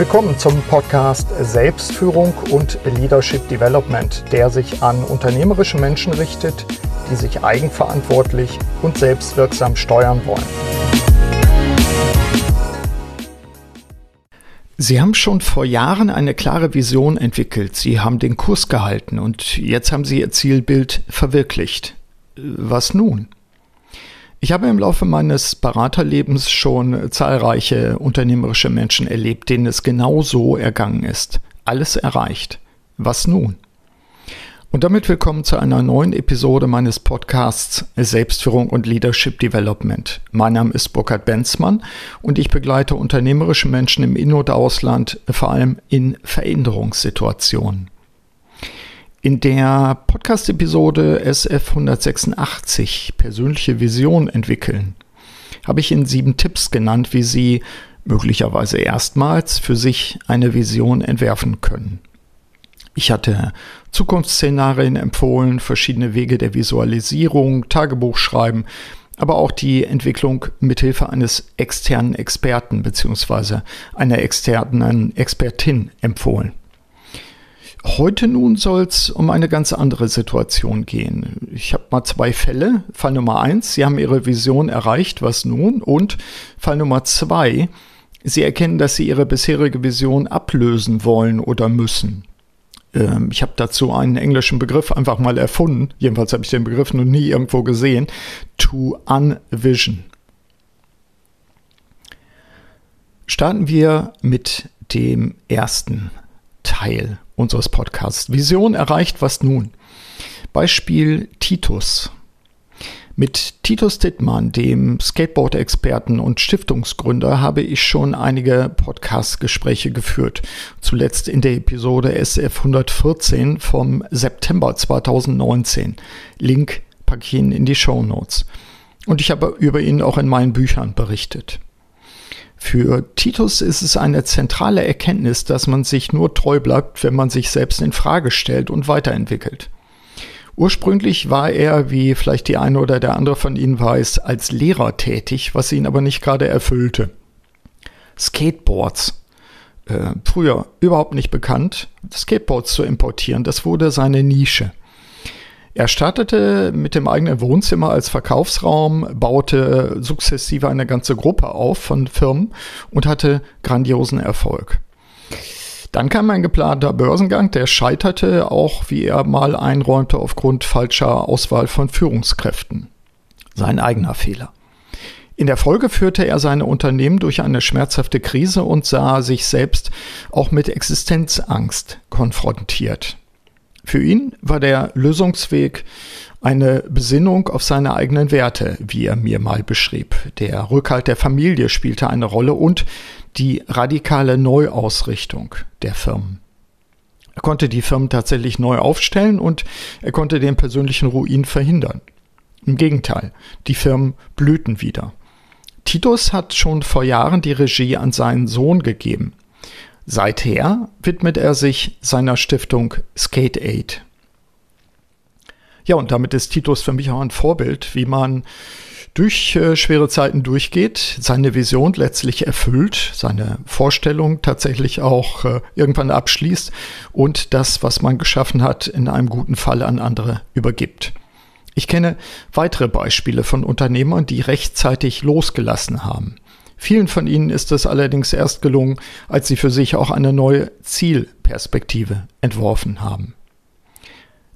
Willkommen zum Podcast Selbstführung und Leadership Development, der sich an unternehmerische Menschen richtet, die sich eigenverantwortlich und selbstwirksam steuern wollen. Sie haben schon vor Jahren eine klare Vision entwickelt, Sie haben den Kurs gehalten und jetzt haben Sie Ihr Zielbild verwirklicht. Was nun? Ich habe im Laufe meines Beraterlebens schon zahlreiche unternehmerische Menschen erlebt, denen es genau so ergangen ist. Alles erreicht. Was nun? Und damit willkommen zu einer neuen Episode meines Podcasts Selbstführung und Leadership Development. Mein Name ist Burkhard Benzmann und ich begleite unternehmerische Menschen im In- und Ausland, vor allem in Veränderungssituationen. In der Podcast-Episode SF 186 Persönliche Vision entwickeln habe ich Ihnen sieben Tipps genannt, wie Sie möglicherweise erstmals für sich eine Vision entwerfen können. Ich hatte Zukunftsszenarien empfohlen, verschiedene Wege der Visualisierung, Tagebuch schreiben, aber auch die Entwicklung mithilfe eines externen Experten bzw. einer externen Expertin empfohlen. Heute nun soll es um eine ganz andere Situation gehen. Ich habe mal zwei Fälle. Fall Nummer eins, Sie haben Ihre Vision erreicht, was nun? Und Fall Nummer zwei, Sie erkennen, dass Sie Ihre bisherige Vision ablösen wollen oder müssen. Ähm, ich habe dazu einen englischen Begriff einfach mal erfunden. Jedenfalls habe ich den Begriff noch nie irgendwo gesehen. To unvision. Starten wir mit dem ersten Teil unseres Podcasts. Vision erreicht, was nun? Beispiel Titus. Mit Titus Dittmann, dem Skateboard-Experten und Stiftungsgründer, habe ich schon einige Podcast-Gespräche geführt. Zuletzt in der Episode SF 114 vom September 2019. Link packe ich Ihnen in die Show Notes. Und ich habe über ihn auch in meinen Büchern berichtet. Für Titus ist es eine zentrale Erkenntnis, dass man sich nur treu bleibt, wenn man sich selbst in Frage stellt und weiterentwickelt. Ursprünglich war er, wie vielleicht die eine oder der andere von Ihnen weiß, als Lehrer tätig, was ihn aber nicht gerade erfüllte. Skateboards. Äh, früher überhaupt nicht bekannt, Skateboards zu importieren, das wurde seine Nische. Er startete mit dem eigenen Wohnzimmer als Verkaufsraum, baute sukzessive eine ganze Gruppe auf von Firmen und hatte grandiosen Erfolg. Dann kam ein geplanter Börsengang, der scheiterte auch, wie er mal einräumte, aufgrund falscher Auswahl von Führungskräften. Sein eigener Fehler. In der Folge führte er seine Unternehmen durch eine schmerzhafte Krise und sah sich selbst auch mit Existenzangst konfrontiert. Für ihn war der Lösungsweg eine Besinnung auf seine eigenen Werte, wie er mir mal beschrieb. Der Rückhalt der Familie spielte eine Rolle und die radikale Neuausrichtung der Firmen. Er konnte die Firmen tatsächlich neu aufstellen und er konnte den persönlichen Ruin verhindern. Im Gegenteil, die Firmen blühten wieder. Titus hat schon vor Jahren die Regie an seinen Sohn gegeben. Seither widmet er sich seiner Stiftung Skate Aid. Ja, und damit ist Titus für mich auch ein Vorbild, wie man durch äh, schwere Zeiten durchgeht, seine Vision letztlich erfüllt, seine Vorstellung tatsächlich auch äh, irgendwann abschließt und das, was man geschaffen hat, in einem guten Fall an andere übergibt. Ich kenne weitere Beispiele von Unternehmern, die rechtzeitig losgelassen haben. Vielen von ihnen ist es allerdings erst gelungen, als sie für sich auch eine neue Zielperspektive entworfen haben.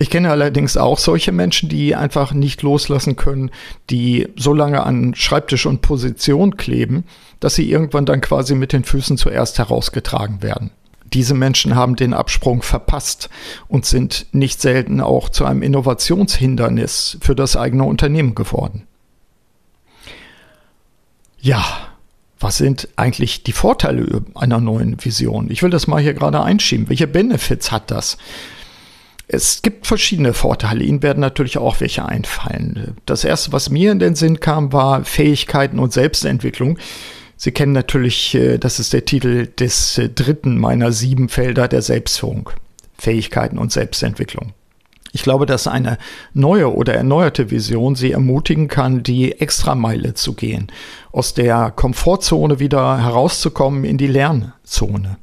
Ich kenne allerdings auch solche Menschen, die einfach nicht loslassen können, die so lange an Schreibtisch und Position kleben, dass sie irgendwann dann quasi mit den Füßen zuerst herausgetragen werden. Diese Menschen haben den Absprung verpasst und sind nicht selten auch zu einem Innovationshindernis für das eigene Unternehmen geworden. Ja, was sind eigentlich die Vorteile einer neuen Vision? Ich will das mal hier gerade einschieben. Welche Benefits hat das? Es gibt verschiedene Vorteile. Ihnen werden natürlich auch welche einfallen. Das erste, was mir in den Sinn kam, war Fähigkeiten und Selbstentwicklung. Sie kennen natürlich, äh, das ist der Titel des äh, dritten meiner sieben Felder der Selbstführung. Fähigkeiten und Selbstentwicklung. Ich glaube, dass eine neue oder erneuerte Vision Sie ermutigen kann, die Extrameile zu gehen, aus der Komfortzone wieder herauszukommen in die Lernzone.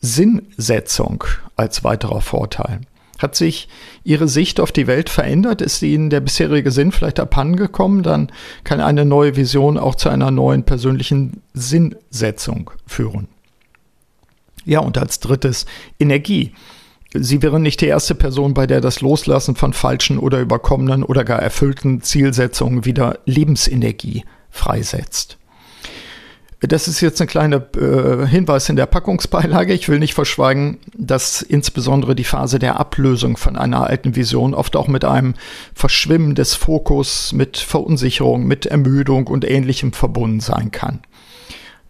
Sinnsetzung als weiterer Vorteil. Hat sich Ihre Sicht auf die Welt verändert? Ist Ihnen der bisherige Sinn vielleicht abhandengekommen? Dann kann eine neue Vision auch zu einer neuen persönlichen Sinnsetzung führen. Ja, und als drittes Energie. Sie wären nicht die erste Person, bei der das Loslassen von falschen oder überkommenen oder gar erfüllten Zielsetzungen wieder Lebensenergie freisetzt. Das ist jetzt ein kleiner äh, Hinweis in der Packungsbeilage. Ich will nicht verschweigen, dass insbesondere die Phase der Ablösung von einer alten Vision oft auch mit einem Verschwimmen des Fokus, mit Verunsicherung, mit Ermüdung und ähnlichem verbunden sein kann.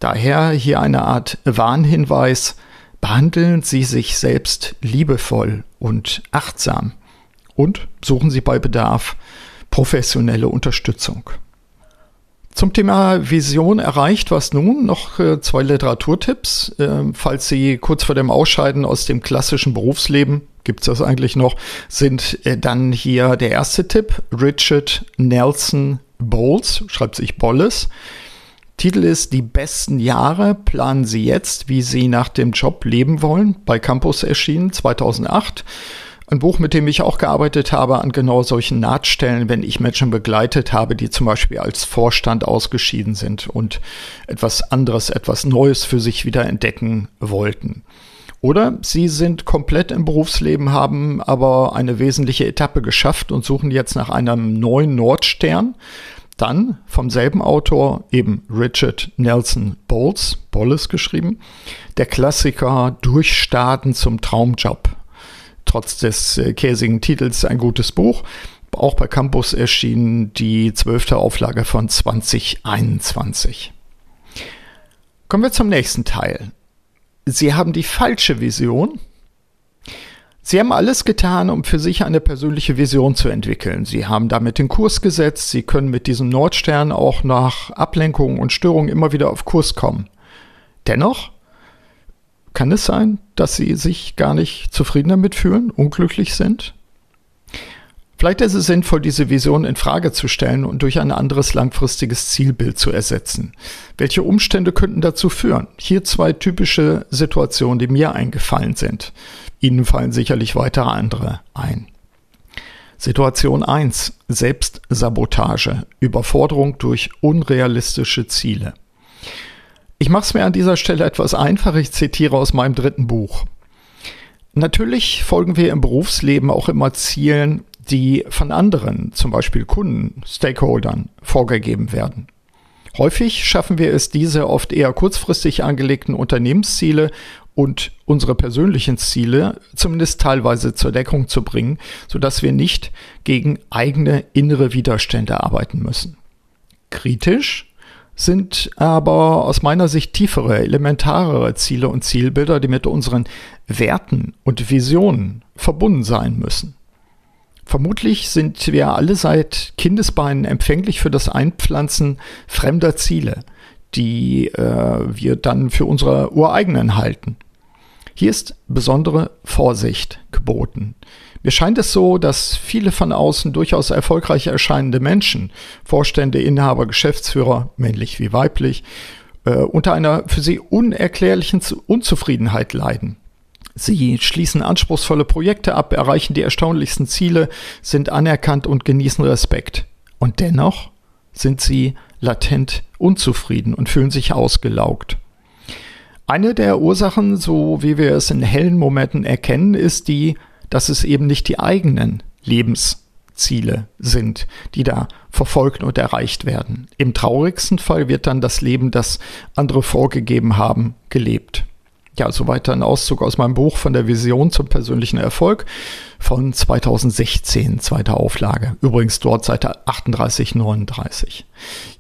Daher hier eine Art Warnhinweis. Behandeln Sie sich selbst liebevoll und achtsam und suchen Sie bei Bedarf professionelle Unterstützung. Zum Thema Vision erreicht, was nun? Noch äh, zwei Literaturtipps. Äh, falls Sie kurz vor dem Ausscheiden aus dem klassischen Berufsleben, gibt es das eigentlich noch, sind äh, dann hier der erste Tipp, Richard Nelson Bowles, schreibt sich Bolles. Titel ist Die besten Jahre planen Sie jetzt, wie Sie nach dem Job leben wollen, bei Campus erschienen 2008. Ein Buch, mit dem ich auch gearbeitet habe an genau solchen Nahtstellen, wenn ich Menschen begleitet habe, die zum Beispiel als Vorstand ausgeschieden sind und etwas anderes, etwas Neues für sich wieder entdecken wollten. Oder sie sind komplett im Berufsleben, haben aber eine wesentliche Etappe geschafft und suchen jetzt nach einem neuen Nordstern. Dann vom selben Autor, eben Richard Nelson Bowles, Bolles geschrieben, der Klassiker Durchstarten zum Traumjob trotz des äh, käsigen Titels ein gutes Buch. Auch bei Campus erschien die zwölfte Auflage von 2021. Kommen wir zum nächsten Teil. Sie haben die falsche Vision. Sie haben alles getan, um für sich eine persönliche Vision zu entwickeln. Sie haben damit den Kurs gesetzt. Sie können mit diesem Nordstern auch nach Ablenkungen und Störungen immer wieder auf Kurs kommen. Dennoch kann es sein, dass sie sich gar nicht zufrieden damit fühlen, unglücklich sind? Vielleicht ist es sinnvoll, diese Vision in Frage zu stellen und durch ein anderes langfristiges Zielbild zu ersetzen. Welche Umstände könnten dazu führen? Hier zwei typische Situationen, die mir eingefallen sind. Ihnen fallen sicherlich weitere andere ein. Situation 1. Selbstsabotage. Überforderung durch unrealistische Ziele. Ich mache es mir an dieser Stelle etwas einfach. Ich zitiere aus meinem dritten Buch. Natürlich folgen wir im Berufsleben auch immer Zielen, die von anderen, zum Beispiel Kunden, Stakeholdern, vorgegeben werden. Häufig schaffen wir es, diese oft eher kurzfristig angelegten Unternehmensziele und unsere persönlichen Ziele zumindest teilweise zur Deckung zu bringen, sodass wir nicht gegen eigene innere Widerstände arbeiten müssen. Kritisch sind aber aus meiner Sicht tiefere, elementarere Ziele und Zielbilder, die mit unseren Werten und Visionen verbunden sein müssen. Vermutlich sind wir alle seit Kindesbeinen empfänglich für das Einpflanzen fremder Ziele, die äh, wir dann für unsere ureigenen halten. Hier ist besondere Vorsicht geboten. Mir scheint es so, dass viele von außen durchaus erfolgreich erscheinende Menschen, Vorstände, Inhaber, Geschäftsführer, männlich wie weiblich, äh, unter einer für sie unerklärlichen Unzufriedenheit leiden. Sie schließen anspruchsvolle Projekte ab, erreichen die erstaunlichsten Ziele, sind anerkannt und genießen Respekt. Und dennoch sind sie latent unzufrieden und fühlen sich ausgelaugt. Eine der Ursachen, so wie wir es in hellen Momenten erkennen, ist die dass es eben nicht die eigenen Lebensziele sind, die da verfolgt und erreicht werden. Im traurigsten Fall wird dann das Leben, das andere vorgegeben haben, gelebt. Ja, soweit ein Auszug aus meinem Buch von der Vision zum persönlichen Erfolg von 2016, zweite Auflage. Übrigens dort Seite 38, 39.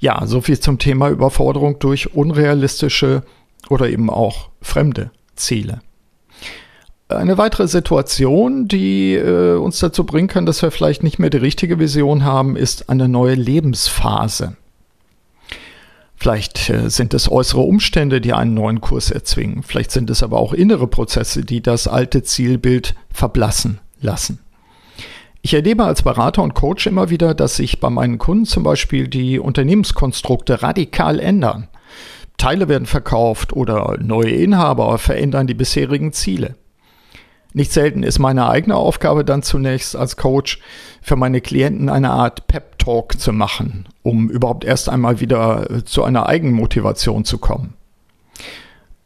Ja, so viel zum Thema Überforderung durch unrealistische oder eben auch fremde Ziele. Eine weitere Situation, die äh, uns dazu bringen kann, dass wir vielleicht nicht mehr die richtige Vision haben, ist eine neue Lebensphase. Vielleicht äh, sind es äußere Umstände, die einen neuen Kurs erzwingen. Vielleicht sind es aber auch innere Prozesse, die das alte Zielbild verblassen lassen. Ich erlebe als Berater und Coach immer wieder, dass sich bei meinen Kunden zum Beispiel die Unternehmenskonstrukte radikal ändern Teile werden verkauft oder neue Inhaber verändern die bisherigen Ziele. Nicht selten ist meine eigene Aufgabe dann zunächst als Coach für meine Klienten eine Art Pep-Talk zu machen, um überhaupt erst einmal wieder äh, zu einer Eigenmotivation zu kommen.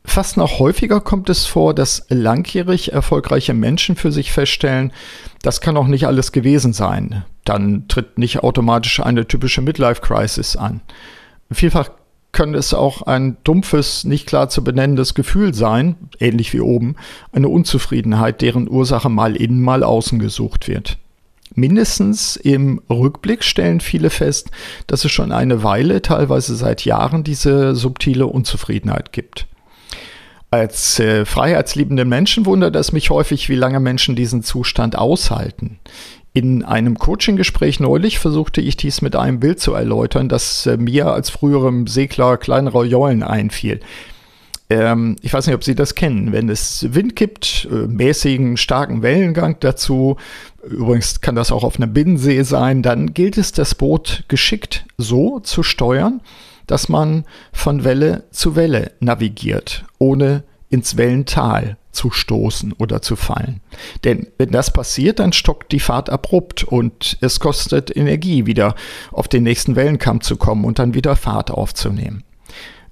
Fast noch häufiger kommt es vor, dass langjährig erfolgreiche Menschen für sich feststellen, das kann auch nicht alles gewesen sein. Dann tritt nicht automatisch eine typische Midlife-Crisis an. Vielfach kann es auch ein dumpfes, nicht klar zu benennendes Gefühl sein, ähnlich wie oben, eine Unzufriedenheit, deren Ursache mal innen, mal außen gesucht wird. Mindestens im Rückblick stellen viele fest, dass es schon eine Weile, teilweise seit Jahren, diese subtile Unzufriedenheit gibt. Als äh, freiheitsliebende Menschen wundert es mich häufig, wie lange Menschen diesen Zustand aushalten. In einem Coaching-Gespräch neulich versuchte ich dies mit einem Bild zu erläutern, das äh, mir als früherem Segler kleinerer Jollen einfiel. Ähm, ich weiß nicht, ob Sie das kennen. Wenn es Wind gibt, äh, mäßigen, starken Wellengang dazu, übrigens kann das auch auf einem Binnensee sein, dann gilt es, das Boot geschickt so zu steuern, dass man von Welle zu Welle navigiert, ohne ins Wellental zu stoßen oder zu fallen. Denn wenn das passiert, dann stockt die Fahrt abrupt und es kostet Energie, wieder auf den nächsten Wellenkamm zu kommen und dann wieder Fahrt aufzunehmen.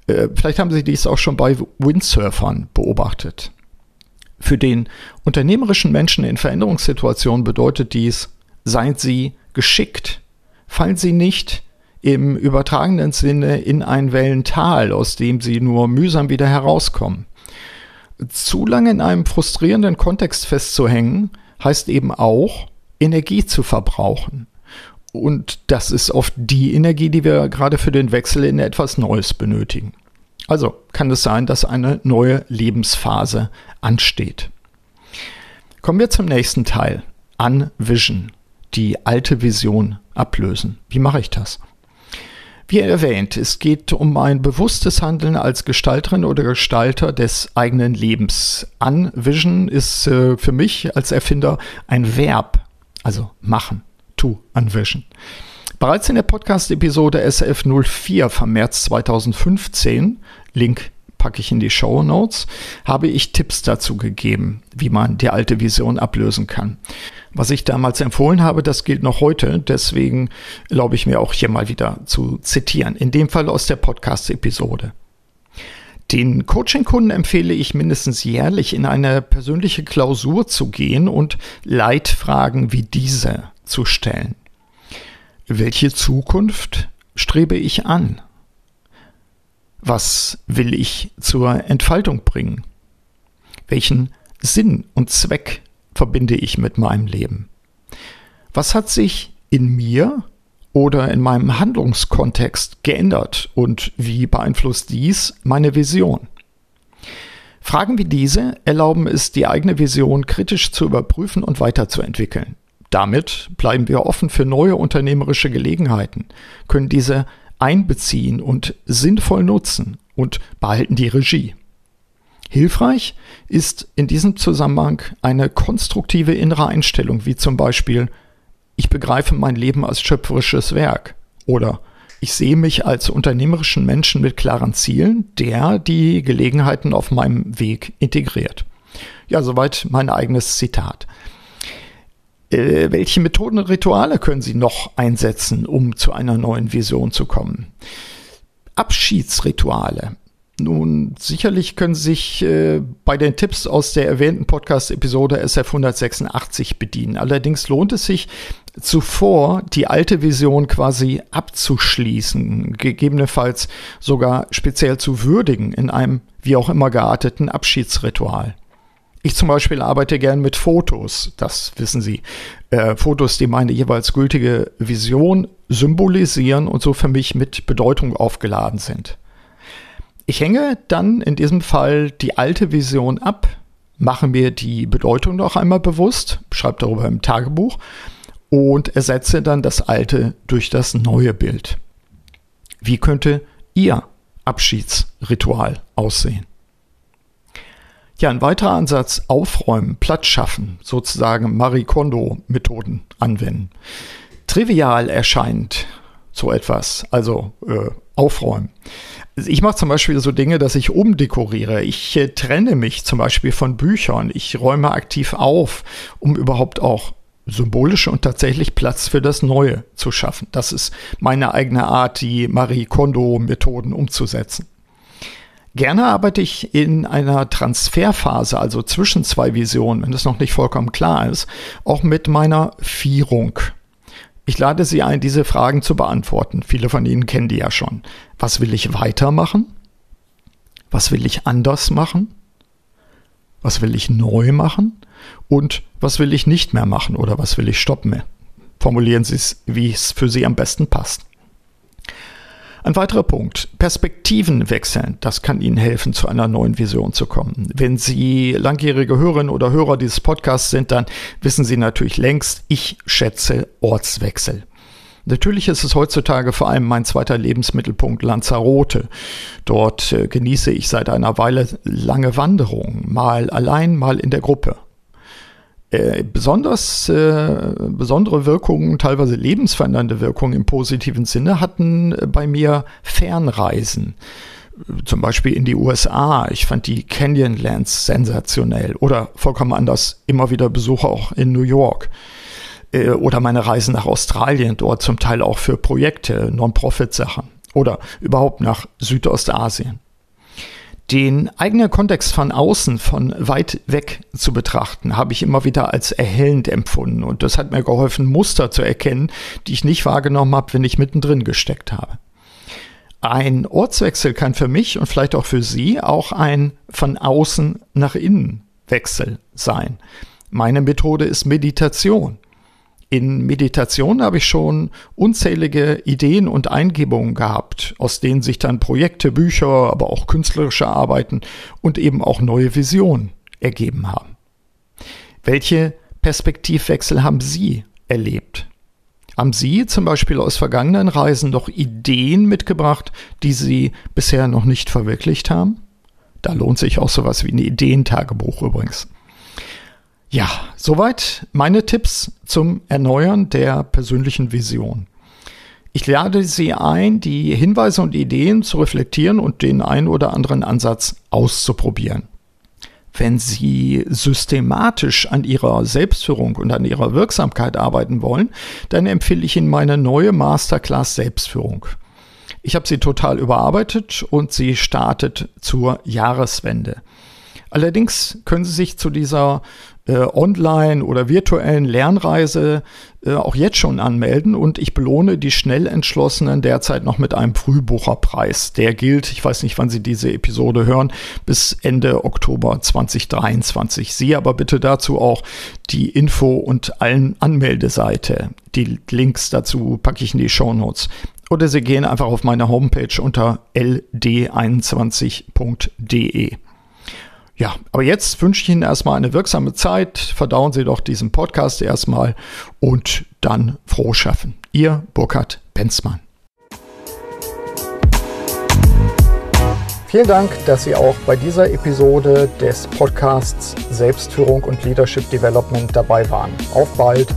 Äh, vielleicht haben Sie dies auch schon bei Windsurfern beobachtet. Für den unternehmerischen Menschen in Veränderungssituationen bedeutet dies, seien Sie geschickt, fallen Sie nicht im übertragenen Sinne in ein Wellental, aus dem Sie nur mühsam wieder herauskommen. Zu lange in einem frustrierenden Kontext festzuhängen, heißt eben auch, Energie zu verbrauchen. Und das ist oft die Energie, die wir gerade für den Wechsel in etwas Neues benötigen. Also kann es sein, dass eine neue Lebensphase ansteht. Kommen wir zum nächsten Teil. Unvision. Die alte Vision ablösen. Wie mache ich das? Wie erwähnt, es geht um ein bewusstes Handeln als Gestalterin oder Gestalter des eigenen Lebens. Unvision ist äh, für mich als Erfinder ein Verb, also machen, to, unvision. Bereits in der Podcast-Episode SF04 vom März 2015, Link packe ich in die Show Notes, habe ich Tipps dazu gegeben, wie man die alte Vision ablösen kann. Was ich damals empfohlen habe, das gilt noch heute. Deswegen erlaube ich mir auch hier mal wieder zu zitieren. In dem Fall aus der Podcast-Episode. Den Coaching-Kunden empfehle ich mindestens jährlich in eine persönliche Klausur zu gehen und Leitfragen wie diese zu stellen. Welche Zukunft strebe ich an? Was will ich zur Entfaltung bringen? Welchen Sinn und Zweck verbinde ich mit meinem Leben? Was hat sich in mir oder in meinem Handlungskontext geändert und wie beeinflusst dies meine Vision? Fragen wie diese erlauben es, die eigene Vision kritisch zu überprüfen und weiterzuentwickeln. Damit bleiben wir offen für neue unternehmerische Gelegenheiten, können diese einbeziehen und sinnvoll nutzen und behalten die Regie. Hilfreich ist in diesem Zusammenhang eine konstruktive innere Einstellung, wie zum Beispiel, ich begreife mein Leben als schöpferisches Werk oder ich sehe mich als unternehmerischen Menschen mit klaren Zielen, der die Gelegenheiten auf meinem Weg integriert. Ja, soweit mein eigenes Zitat. Äh, welche Methoden und Rituale können Sie noch einsetzen, um zu einer neuen Vision zu kommen? Abschiedsrituale. Nun, sicherlich können Sie sich äh, bei den Tipps aus der erwähnten Podcast-Episode SF 186 bedienen. Allerdings lohnt es sich, zuvor die alte Vision quasi abzuschließen, gegebenenfalls sogar speziell zu würdigen in einem wie auch immer gearteten Abschiedsritual. Ich zum Beispiel arbeite gern mit Fotos, das wissen Sie. Äh, Fotos, die meine jeweils gültige Vision symbolisieren und so für mich mit Bedeutung aufgeladen sind. Ich hänge dann in diesem Fall die alte Vision ab, mache mir die Bedeutung noch einmal bewusst, schreibe darüber im Tagebuch und ersetze dann das alte durch das neue Bild. Wie könnte Ihr Abschiedsritual aussehen? Ja, ein weiterer Ansatz, aufräumen, Platz schaffen, sozusagen Marie Kondo-Methoden anwenden. Trivial erscheint so etwas, also äh, aufräumen. Ich mache zum Beispiel so Dinge, dass ich umdekoriere. Ich äh, trenne mich zum Beispiel von Büchern. Ich räume aktiv auf, um überhaupt auch symbolisch und tatsächlich Platz für das Neue zu schaffen. Das ist meine eigene Art, die Marie Kondo-Methoden umzusetzen. Gerne arbeite ich in einer Transferphase, also zwischen zwei Visionen, wenn das noch nicht vollkommen klar ist, auch mit meiner Vierung. Ich lade Sie ein, diese Fragen zu beantworten. Viele von Ihnen kennen die ja schon. Was will ich weitermachen? Was will ich anders machen? Was will ich neu machen? Und was will ich nicht mehr machen oder was will ich stoppen? Formulieren Sie es, wie es für Sie am besten passt. Ein weiterer Punkt, Perspektiven wechseln. Das kann Ihnen helfen, zu einer neuen Vision zu kommen. Wenn Sie langjährige Hörerinnen oder Hörer dieses Podcasts sind, dann wissen Sie natürlich längst, ich schätze Ortswechsel. Natürlich ist es heutzutage vor allem mein zweiter Lebensmittelpunkt Lanzarote. Dort äh, genieße ich seit einer Weile lange Wanderungen, mal allein, mal in der Gruppe. Äh, besonders äh, besondere Wirkungen, teilweise lebensverändernde Wirkungen im positiven Sinne hatten äh, bei mir Fernreisen. Zum Beispiel in die USA. Ich fand die Canyonlands sensationell. Oder vollkommen anders, immer wieder Besuche auch in New York. Äh, oder meine Reisen nach Australien, dort zum Teil auch für Projekte, Non-Profit-Sachen. Oder überhaupt nach Südostasien den eigenen Kontext von außen, von weit weg zu betrachten, habe ich immer wieder als erhellend empfunden. Und das hat mir geholfen, Muster zu erkennen, die ich nicht wahrgenommen habe, wenn ich mittendrin gesteckt habe. Ein Ortswechsel kann für mich und vielleicht auch für Sie auch ein von außen nach innen Wechsel sein. Meine Methode ist Meditation. In Meditation habe ich schon unzählige Ideen und Eingebungen gehabt, aus denen sich dann Projekte, Bücher, aber auch künstlerische Arbeiten und eben auch neue Visionen ergeben haben. Welche Perspektivwechsel haben Sie erlebt? Haben Sie zum Beispiel aus vergangenen Reisen noch Ideen mitgebracht, die Sie bisher noch nicht verwirklicht haben? Da lohnt sich auch sowas wie ein Ideentagebuch übrigens. Ja, soweit meine Tipps zum Erneuern der persönlichen Vision. Ich lade Sie ein, die Hinweise und Ideen zu reflektieren und den einen oder anderen Ansatz auszuprobieren. Wenn Sie systematisch an Ihrer Selbstführung und an Ihrer Wirksamkeit arbeiten wollen, dann empfehle ich Ihnen meine neue Masterclass Selbstführung. Ich habe sie total überarbeitet und sie startet zur Jahreswende. Allerdings können Sie sich zu dieser äh, online oder virtuellen Lernreise äh, auch jetzt schon anmelden und ich belohne die schnell entschlossenen derzeit noch mit einem Frühbucherpreis. Der gilt, ich weiß nicht, wann Sie diese Episode hören, bis Ende Oktober 2023. Sie aber bitte dazu auch die Info und allen Anmeldeseite. Die Links dazu packe ich in die Show Notes. Oder Sie gehen einfach auf meine Homepage unter ld21.de. Ja, aber jetzt wünsche ich Ihnen erstmal eine wirksame Zeit. Verdauen Sie doch diesen Podcast erstmal und dann froh schaffen. Ihr Burkhard Benzmann. Vielen Dank, dass Sie auch bei dieser Episode des Podcasts Selbstführung und Leadership Development dabei waren. Auf bald!